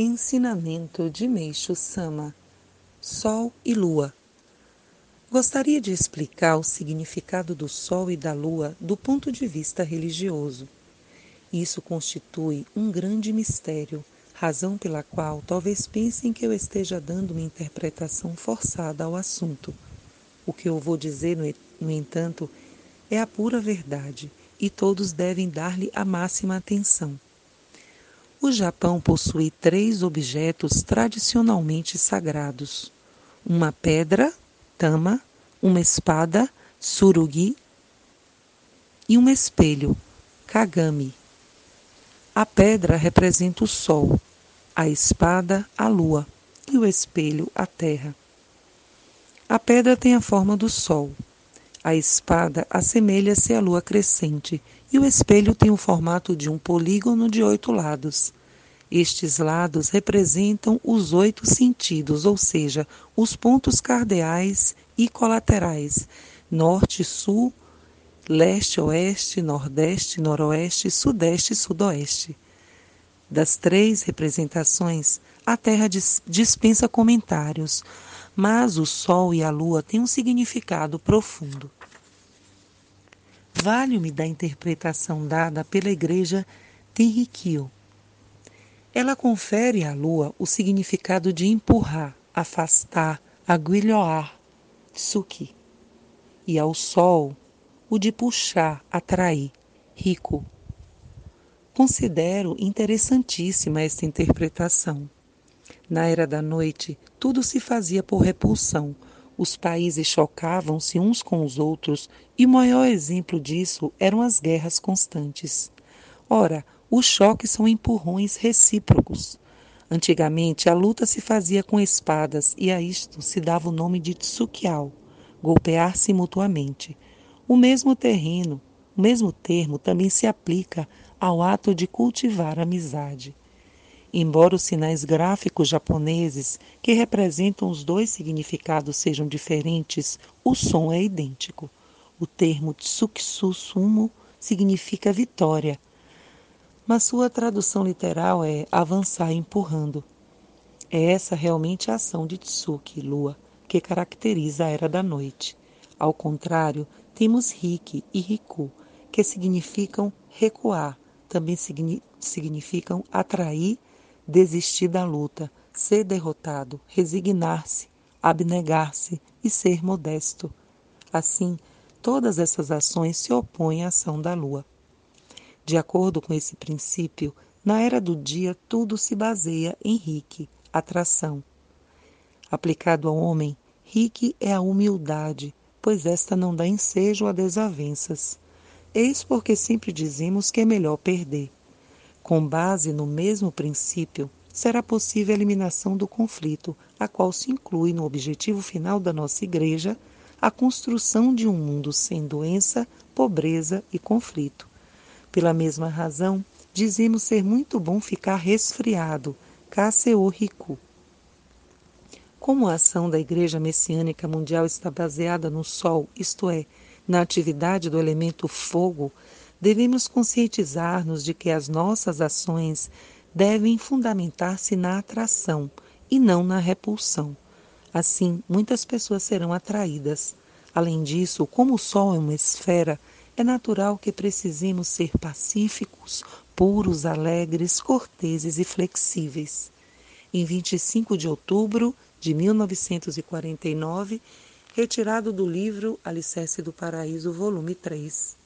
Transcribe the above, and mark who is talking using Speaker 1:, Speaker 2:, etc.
Speaker 1: Ensinamento de Meixo Sama Sol e Lua Gostaria de explicar o significado do Sol e da Lua do ponto de vista religioso. Isso constitui um grande mistério, razão pela qual talvez pensem que eu esteja dando uma interpretação forçada ao assunto. O que eu vou dizer, no entanto, é a pura verdade e todos devem dar-lhe a máxima atenção. O Japão possui três objetos tradicionalmente sagrados: uma pedra, tama, uma espada, surugi, e um espelho, kagami. A pedra representa o sol, a espada, a lua, e o espelho, a terra. A pedra tem a forma do sol. A espada assemelha-se à lua crescente e o espelho tem o formato de um polígono de oito lados. Estes lados representam os oito sentidos, ou seja, os pontos cardeais e colaterais: norte, sul, leste, oeste, nordeste, noroeste, sudeste e sudoeste. Das três representações, a Terra dispensa comentários, mas o Sol e a Lua têm um significado profundo. Vale-me da interpretação dada pela Igreja Tenrikyo. Ela confere à Lua o significado de empurrar, afastar, aguilhoar, tsuki, e ao Sol o de puxar, atrair, rico. Considero interessantíssima esta interpretação. Na era da noite, tudo se fazia por repulsão. Os países chocavam-se uns com os outros, e o maior exemplo disso eram as guerras constantes. Ora, os choques são empurrões recíprocos. Antigamente, a luta se fazia com espadas e a isto se dava o nome de tsukial, golpear-se mutuamente. O mesmo terreno, o mesmo termo também se aplica ao ato de cultivar amizade. Embora os sinais gráficos japoneses, que representam os dois significados, sejam diferentes, o som é idêntico. O termo tsukitsu sumo significa vitória, mas sua tradução literal é avançar empurrando. É essa realmente a ação de Tsuki, lua, que caracteriza a era da noite. Ao contrário, temos Riki e Riku, que significam recuar, também significam atrair desistir da luta, ser derrotado, resignar-se, abnegar-se e ser modesto. Assim, todas essas ações se opõem à ação da lua. De acordo com esse princípio, na era do dia tudo se baseia em Rique, atração. Aplicado ao homem, Rique é a humildade, pois esta não dá ensejo a desavenças. Eis porque sempre dizemos que é melhor perder. Com base no mesmo princípio, será possível a eliminação do conflito, a qual se inclui no objetivo final da nossa Igreja, a construção de um mundo sem doença, pobreza e conflito. Pela mesma razão, dizemos ser muito bom ficar resfriado, Kaseo Riku. Como a ação da Igreja Messiânica Mundial está baseada no Sol, isto é, na atividade do elemento fogo, devemos conscientizar-nos de que as nossas ações devem fundamentar-se na atração e não na repulsão. Assim, muitas pessoas serão atraídas. Além disso, como o Sol é uma esfera, é natural que precisemos ser pacíficos, puros, alegres, corteses e flexíveis. Em 25 de outubro de 1949, retirado do livro Alicerce do Paraíso, volume 3.